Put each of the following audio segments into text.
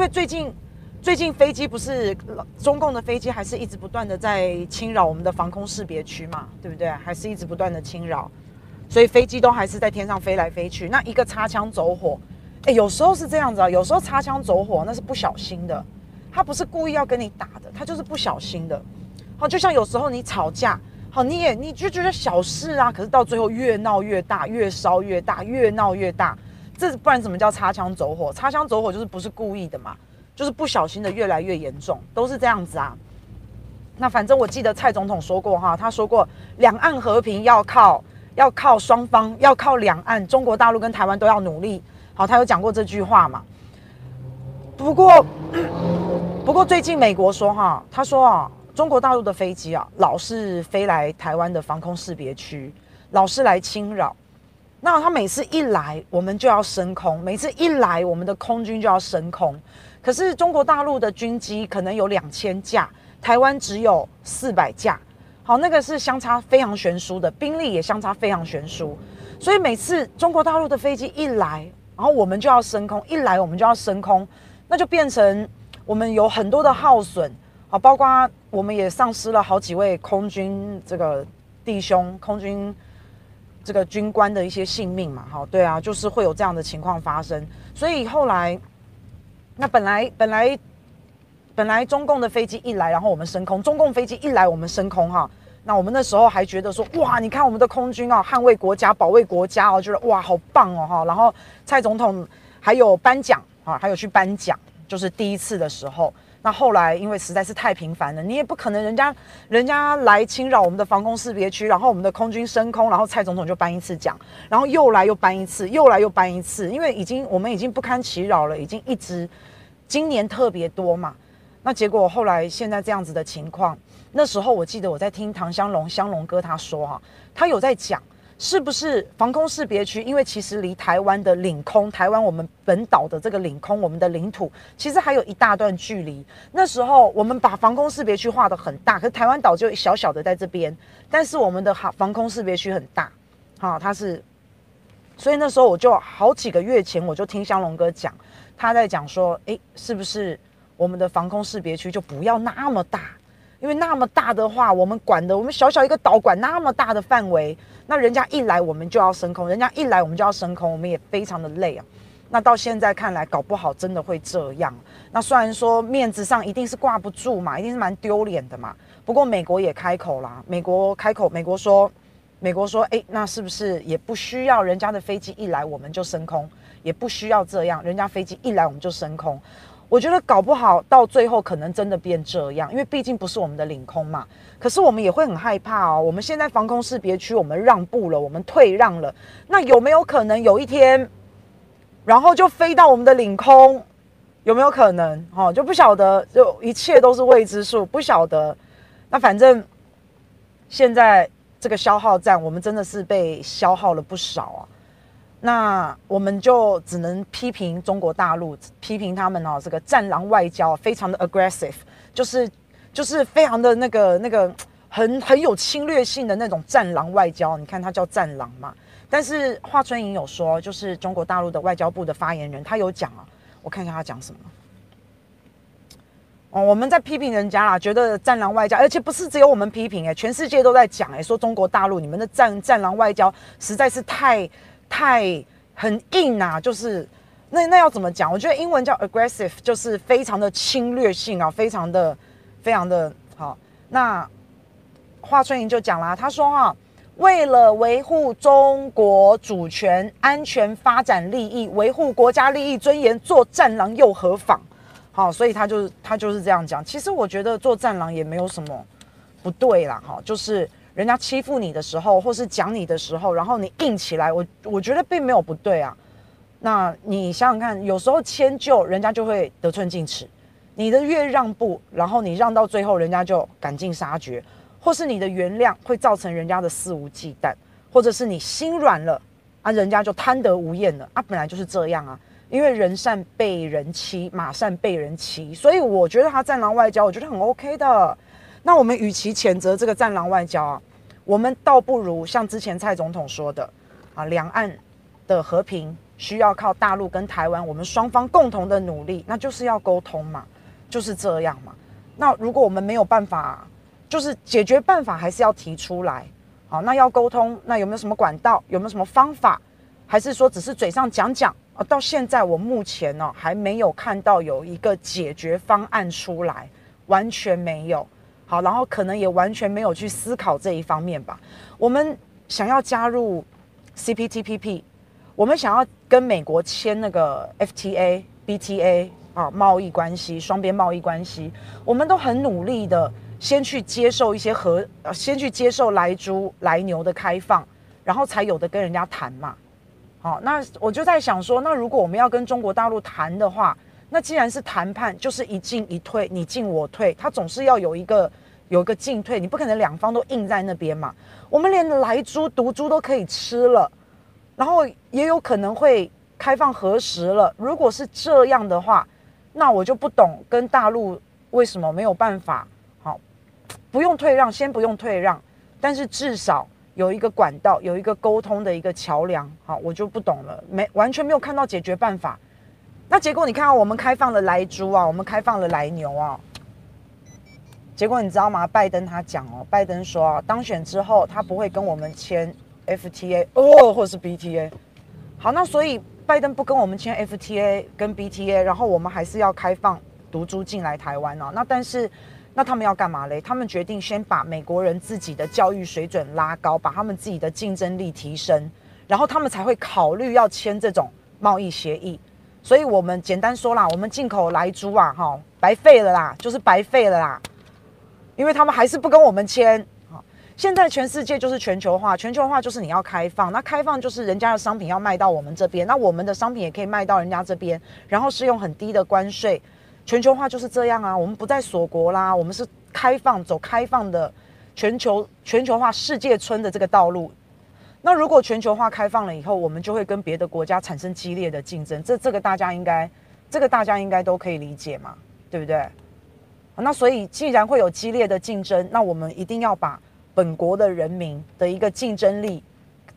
因为最近最近飞机不是中共的飞机还是一直不断的在侵扰我们的防空识别区嘛，对不对？还是一直不断的侵扰，所以飞机都还是在天上飞来飞去。那一个擦枪走火，哎，有时候是这样子啊，有时候擦枪走火那是不小心的，他不是故意要跟你打的，他就是不小心的。好，就像有时候你吵架。好，你也你就觉得小事啊，可是到最后越闹越大，越烧越大，越闹越大，这不然怎么叫擦枪走火？擦枪走火就是不是故意的嘛，就是不小心的越来越严重，都是这样子啊。那反正我记得蔡总统说过哈，他说过两岸和平要靠要靠双方，要靠两岸，中国大陆跟台湾都要努力。好，他有讲过这句话嘛。不过不过最近美国说哈，他说啊。中国大陆的飞机啊，老是飞来台湾的防空识别区，老是来侵扰。那他每次一来，我们就要升空；每次一来，我们的空军就要升空。可是中国大陆的军机可能有两千架，台湾只有四百架。好，那个是相差非常悬殊的，兵力也相差非常悬殊。所以每次中国大陆的飞机一来，然后我们就要升空；一来，我们就要升空，那就变成我们有很多的耗损。好，包括我们也丧失了好几位空军这个弟兄、空军这个军官的一些性命嘛。哈，对啊，就是会有这样的情况发生。所以后来，那本来本来本来中共的飞机一来，然后我们升空；中共飞机一来，我们升空哈。那我们那时候还觉得说，哇，你看我们的空军啊，捍卫国家、保卫国家哦，觉得哇，好棒哦哈。然后蔡总统还有颁奖啊，还有去颁奖，就是第一次的时候。那后来，因为实在是太频繁了，你也不可能人家人家来侵扰我们的防空识别区，然后我们的空军升空，然后蔡总统就颁一次奖，然后又来又颁一次，又来又颁一次，因为已经我们已经不堪其扰了，已经一直今年特别多嘛。那结果后来现在这样子的情况，那时候我记得我在听唐香龙香龙哥他说哈、他有在讲。是不是防空识别区？因为其实离台湾的领空，台湾我们本岛的这个领空，我们的领土其实还有一大段距离。那时候我们把防空识别区画得很大，可是台湾岛就小小的在这边，但是我们的防空识别区很大，好，它是，所以那时候我就好几个月前我就听香龙哥讲，他在讲说，诶，是不是我们的防空识别区就不要那么大？因为那么大的话，我们管的，我们小小一个岛管那么大的范围。那人家一来，我们就要升空；人家一来，我们就要升空，我们也非常的累啊。那到现在看来，搞不好真的会这样。那虽然说面子上一定是挂不住嘛，一定是蛮丢脸的嘛。不过美国也开口啦，美国开口，美国说，美国说，诶，那是不是也不需要人家的飞机一来我们就升空，也不需要这样，人家飞机一来我们就升空。我觉得搞不好到最后可能真的变这样，因为毕竟不是我们的领空嘛。可是我们也会很害怕哦。我们现在防空识别区，我们让步了，我们退让了，那有没有可能有一天，然后就飞到我们的领空？有没有可能？哦，就不晓得，就一切都是未知数，不晓得。那反正现在这个消耗战，我们真的是被消耗了不少啊。那我们就只能批评中国大陆，批评他们哦，这个战狼外交非常的 aggressive，就是就是非常的那个那个很很有侵略性的那种战狼外交。你看他叫战狼嘛，但是华春莹有说，就是中国大陆的外交部的发言人，他有讲啊，我看一下他讲什么。哦，我们在批评人家啦，觉得战狼外交，而且不是只有我们批评诶，全世界都在讲诶，说中国大陆你们的战战狼外交实在是太。太很硬啊，就是那那要怎么讲？我觉得英文叫 aggressive，就是非常的侵略性啊，非常的非常的好。那华春莹就讲啦，他说哈、啊，为了维护中国主权、安全、发展利益，维护国家利益尊严，做战狼又何妨？好，所以他就是他就是这样讲。其实我觉得做战狼也没有什么不对啦，哈，就是。人家欺负你的时候，或是讲你的时候，然后你硬起来，我我觉得并没有不对啊。那你想想看，有时候迁就人家就会得寸进尺，你的越让步，然后你让到最后，人家就赶尽杀绝，或是你的原谅会造成人家的肆无忌惮，或者是你心软了啊，人家就贪得无厌了。啊，本来就是这样啊，因为人善被人欺，马善被人骑，所以我觉得他战狼外交，我觉得很 OK 的。那我们与其谴责这个战狼外交啊，我们倒不如像之前蔡总统说的啊，两岸的和平需要靠大陆跟台湾我们双方共同的努力，那就是要沟通嘛，就是这样嘛。那如果我们没有办法，就是解决办法还是要提出来。好，那要沟通，那有没有什么管道？有没有什么方法？还是说只是嘴上讲讲？啊，到现在我目前呢还没有看到有一个解决方案出来，完全没有。好，然后可能也完全没有去思考这一方面吧。我们想要加入 CPTPP，我们想要跟美国签那个 FTA、BTA 啊，贸易关系、双边贸易关系，我们都很努力的。先去接受一些和，先去接受来猪、来牛的开放，然后才有的跟人家谈嘛。好，那我就在想说，那如果我们要跟中国大陆谈的话，那既然是谈判，就是一进一退，你进我退，它总是要有一个有一个进退，你不可能两方都硬在那边嘛。我们连来猪、毒猪都可以吃了，然后也有可能会开放核食了。如果是这样的话，那我就不懂跟大陆为什么没有办法好。不用退让，先不用退让，但是至少有一个管道，有一个沟通的一个桥梁。好，我就不懂了，没完全没有看到解决办法。那结果你看我们开放了莱猪啊，我们开放了莱牛啊，结果你知道吗？拜登他讲哦，拜登说啊，当选之后他不会跟我们签 FTA 哦，或者是 BTA。好，那所以拜登不跟我们签 FTA 跟 BTA，然后我们还是要开放毒猪进来台湾哦。那但是。那他们要干嘛嘞？他们决定先把美国人自己的教育水准拉高，把他们自己的竞争力提升，然后他们才会考虑要签这种贸易协议。所以，我们简单说啦，我们进口来猪啊，哈，白费了啦，就是白费了啦，因为他们还是不跟我们签。好，现在全世界就是全球化，全球化就是你要开放，那开放就是人家的商品要卖到我们这边，那我们的商品也可以卖到人家这边，然后是用很低的关税。全球化就是这样啊，我们不再锁国啦，我们是开放走开放的全球全球化世界村的这个道路。那如果全球化开放了以后，我们就会跟别的国家产生激烈的竞争，这这个大家应该这个大家应该都可以理解嘛，对不对？那所以既然会有激烈的竞争，那我们一定要把本国的人民的一个竞争力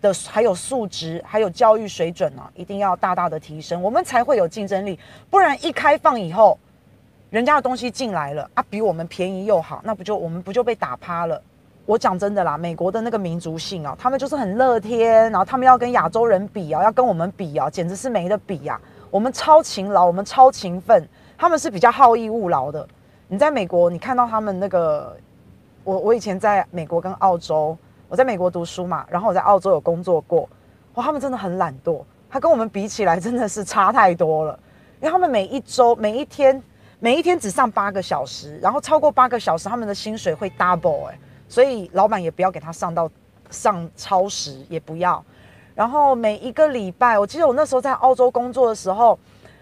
的还有素质还有教育水准呢、一定要大大的提升，我们才会有竞争力。不然一开放以后，人家的东西进来了啊，比我们便宜又好，那不就我们不就被打趴了？我讲真的啦，美国的那个民族性啊，他们就是很乐天，然后他们要跟亚洲人比啊，要跟我们比啊，简直是没得比呀、啊。我们超勤劳，我们超勤奋，他们是比较好逸恶劳的。你在美国，你看到他们那个，我我以前在美国跟澳洲，我在美国读书嘛，然后我在澳洲有工作过，哇，他们真的很懒惰，他跟我们比起来真的是差太多了，因为他们每一周每一天。每一天只上八个小时，然后超过八个小时，他们的薪水会 double 哎，所以老板也不要给他上到上超时，也不要。然后每一个礼拜，我记得我那时候在澳洲工作的时候，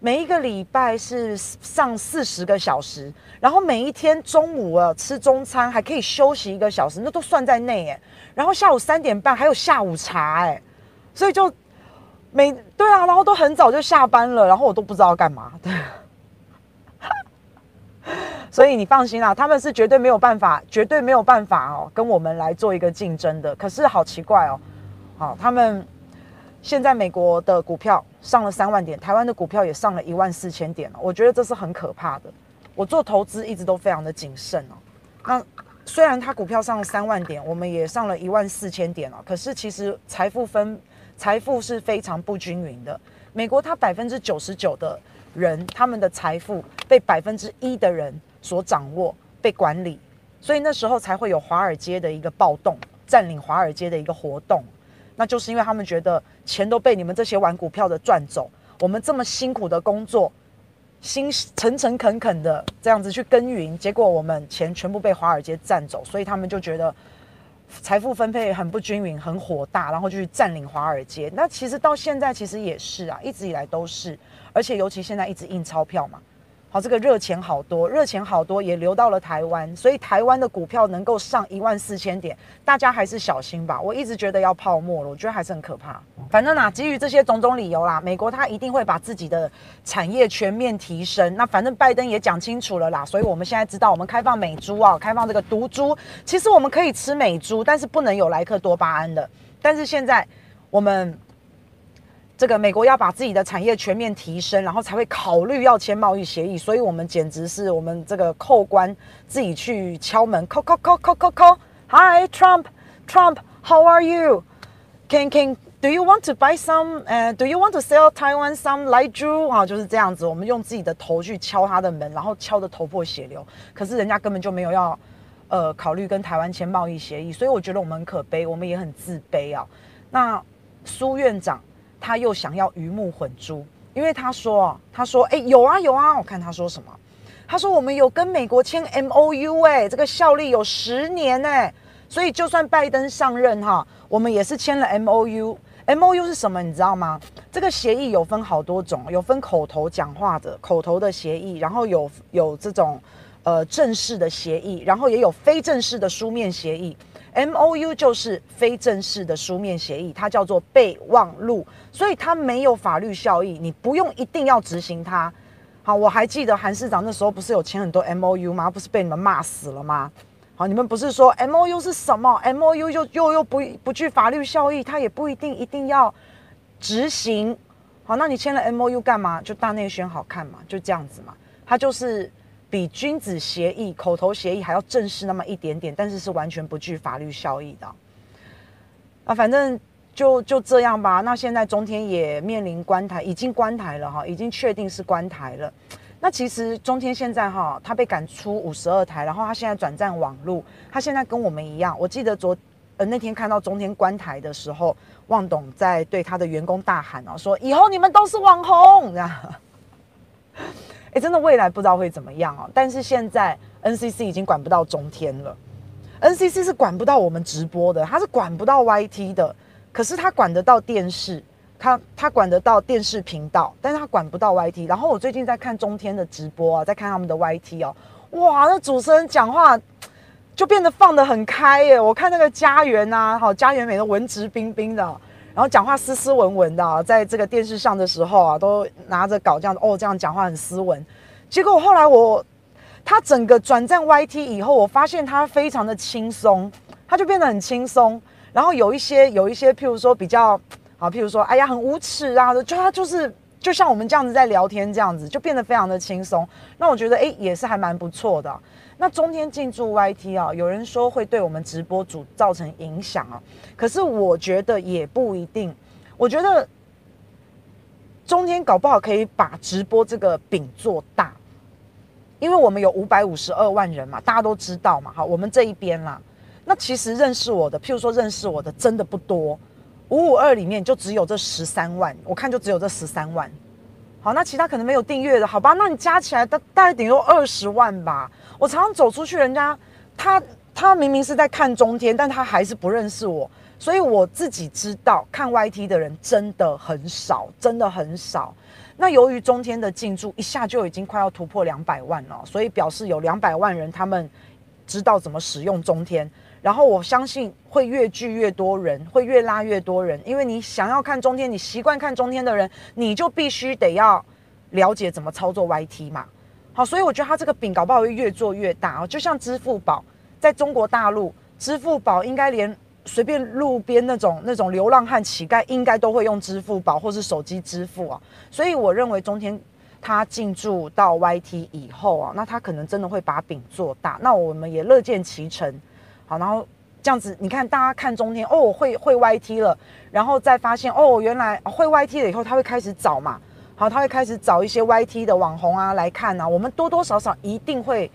每一个礼拜是上四十个小时，然后每一天中午啊吃中餐还可以休息一个小时，那都算在内哎。然后下午三点半还有下午茶哎，所以就每对啊，然后都很早就下班了，然后我都不知道干嘛对。所以你放心啦，他们是绝对没有办法，绝对没有办法哦，跟我们来做一个竞争的。可是好奇怪哦，好，他们现在美国的股票上了三万点，台湾的股票也上了一万四千点了，我觉得这是很可怕的。我做投资一直都非常的谨慎哦。那虽然他股票上了三万点，我们也上了一万四千点了，可是其实财富分财富是非常不均匀的。美国它百分之九十九的人，他们的财富被百分之一的人。所掌握被管理，所以那时候才会有华尔街的一个暴动，占领华尔街的一个活动，那就是因为他们觉得钱都被你们这些玩股票的赚走，我们这么辛苦的工作，辛诚诚恳恳的这样子去耕耘，结果我们钱全部被华尔街占走，所以他们就觉得财富分配很不均匀，很火大，然后就去占领华尔街。那其实到现在其实也是啊，一直以来都是，而且尤其现在一直印钞票嘛。好，这个热钱好多，热钱好多也流到了台湾，所以台湾的股票能够上一万四千点，大家还是小心吧。我一直觉得要泡沫了，我觉得还是很可怕。反正啊，基于这些种种理由啦，美国他一定会把自己的产业全面提升。那反正拜登也讲清楚了啦，所以我们现在知道，我们开放美猪啊，开放这个毒猪，其实我们可以吃美猪，但是不能有莱克多巴胺的。但是现在我们。这个美国要把自己的产业全面提升，然后才会考虑要签贸易协议。所以，我们简直是我们这个扣关自己去敲门，扣扣扣扣扣扣。Hi Trump, Trump, how are you? Can can do you want to buy some? 呃、uh,，Do you want to sell Taiwan some 莱猪啊？就是这样子，我们用自己的头去敲他的门，然后敲得头破血流。可是人家根本就没有要呃考虑跟台湾签贸易协议，所以我觉得我们很可悲，我们也很自卑啊。那苏院长。他又想要鱼目混珠，因为他说，他说，哎，有啊有啊，我看他说什么，他说我们有跟美国签 MOU，哎，这个效力有十年，哎，所以就算拜登上任哈，我们也是签了 MOU。MOU 是什么？你知道吗？这个协议有分好多种，有分口头讲话的口头的协议，然后有有这种呃正式的协议，然后也有非正式的书面协议。M O U 就是非正式的书面协议，它叫做备忘录，所以它没有法律效益，你不用一定要执行它。好，我还记得韩市长那时候不是有签很多 M O U 吗？不是被你们骂死了吗？好，你们不是说 M O U 是什么？M O U 又又又不不具法律效益，它也不一定一定要执行。好，那你签了 M O U 干嘛？就大内宣好看嘛，就这样子嘛，它就是。比君子协议、口头协议还要正式那么一点点，但是是完全不具法律效益的。啊，反正就就这样吧。那现在中天也面临关台，已经关台了哈，已经确定是关台了。那其实中天现在哈，他被赶出五十二台，然后他现在转战网路，他现在跟我们一样。我记得昨呃那天看到中天关台的时候，旺董在对他的员工大喊哦，说以后你们都是网红，哎，真的未来不知道会怎么样哦。但是现在 NCC 已经管不到中天了，NCC 是管不到我们直播的，它是管不到 YT 的。可是它管得到电视，它它管得到电视频道，但是它管不到 YT。然后我最近在看中天的直播啊，在看他们的 YT 哦，哇，那主持人讲话就变得放得很开耶。我看那个家园呐，好，家园每个文质彬彬的。然后讲话斯斯文文的，啊在这个电视上的时候啊，都拿着稿这样哦，这样讲话很斯文。结果后来我他整个转战 YT 以后，我发现他非常的轻松，他就变得很轻松。然后有一些有一些，譬如说比较啊，譬如说哎呀很无耻啊，就他就是就像我们这样子在聊天这样子，就变得非常的轻松。那我觉得哎也是还蛮不错的。那中天进驻 YT 啊，有人说会对我们直播主造成影响啊，可是我觉得也不一定。我觉得中天搞不好可以把直播这个饼做大，因为我们有五百五十二万人嘛，大家都知道嘛。好，我们这一边啦，那其实认识我的，譬如说认识我的真的不多，五五二里面就只有这十三万，我看就只有这十三万。好，那其他可能没有订阅的，好吧？那你加起来大大概顶多二十万吧。我常常走出去，人家他他明明是在看中天，但他还是不认识我，所以我自己知道看 YT 的人真的很少，真的很少。那由于中天的进驻一下就已经快要突破两百万了，所以表示有两百万人他们知道怎么使用中天，然后我相信会越聚越多人，会越拉越多人，因为你想要看中天，你习惯看中天的人，你就必须得要了解怎么操作 YT 嘛。好，所以我觉得他这个饼搞不好会越做越大哦，就像支付宝，在中国大陆，支付宝应该连随便路边那种那种流浪汉乞丐，应该都会用支付宝或是手机支付啊。所以我认为中天他进驻到 YT 以后啊，那他可能真的会把饼做大，那我们也乐见其成。好，然后这样子，你看大家看中天哦，会会 YT 了，然后再发现哦，原来会 YT 了以后，他会开始找嘛。好，他会开始找一些 YT 的网红啊来看啊，我们多多少少一定会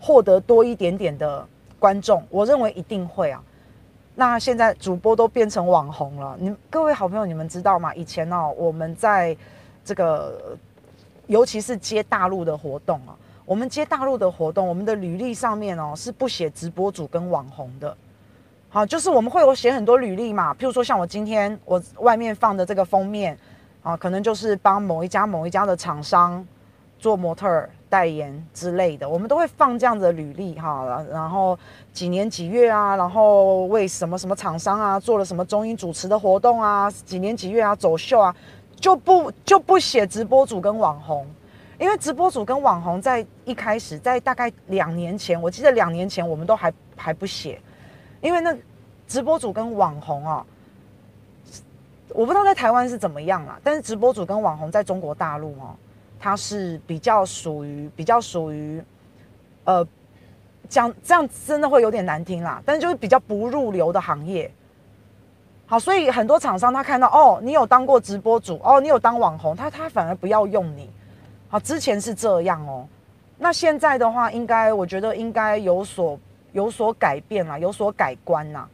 获得多一点点的观众，我认为一定会啊。那现在主播都变成网红了，你各位好朋友，你们知道吗？以前哦，我们在这个尤其是接大陆的活动啊，我们接大陆的活动，我们的履历上面哦是不写直播主跟网红的。好，就是我们会有写很多履历嘛，譬如说像我今天我外面放的这个封面。啊，可能就是帮某一家某一家的厂商做模特代言之类的，我们都会放这样的履历哈，然后几年几月啊，然后为什么什么厂商啊做了什么中英主持的活动啊，几年几月啊走秀啊，就不就不写直播主跟网红，因为直播主跟网红在一开始在大概两年前，我记得两年前我们都还还不写，因为那直播主跟网红啊。我不知道在台湾是怎么样啦，但是直播主跟网红在中国大陆哦，它是比较属于比较属于，呃，讲这样真的会有点难听啦，但是就是比较不入流的行业。好，所以很多厂商他看到哦，你有当过直播主哦，你有当网红，他他反而不要用你。好，之前是这样哦，那现在的话，应该我觉得应该有所有所改变了，有所改观啦。